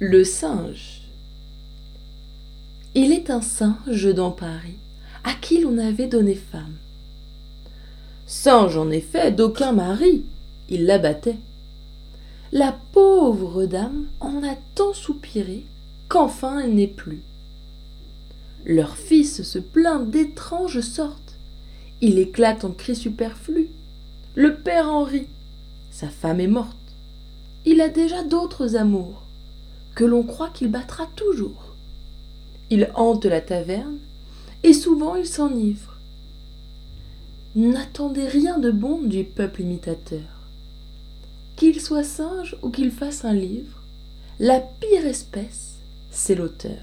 Le singe. Il est un singe dans Paris, à qui l'on avait donné femme. Singe en effet d'aucun mari, il l'abattait. La pauvre dame en a tant soupiré qu'enfin elle n'est plus. Leur fils se plaint d'étranges sortes. Il éclate en cris superflus. Le père en rit. Sa femme est morte. Il a déjà d'autres amours, que l'on croit qu'il battra toujours. Il hante la taverne, et souvent il s'enivre. N'attendez rien de bon du peuple imitateur. Qu'il soit singe ou qu'il fasse un livre, la pire espèce, c'est l'auteur.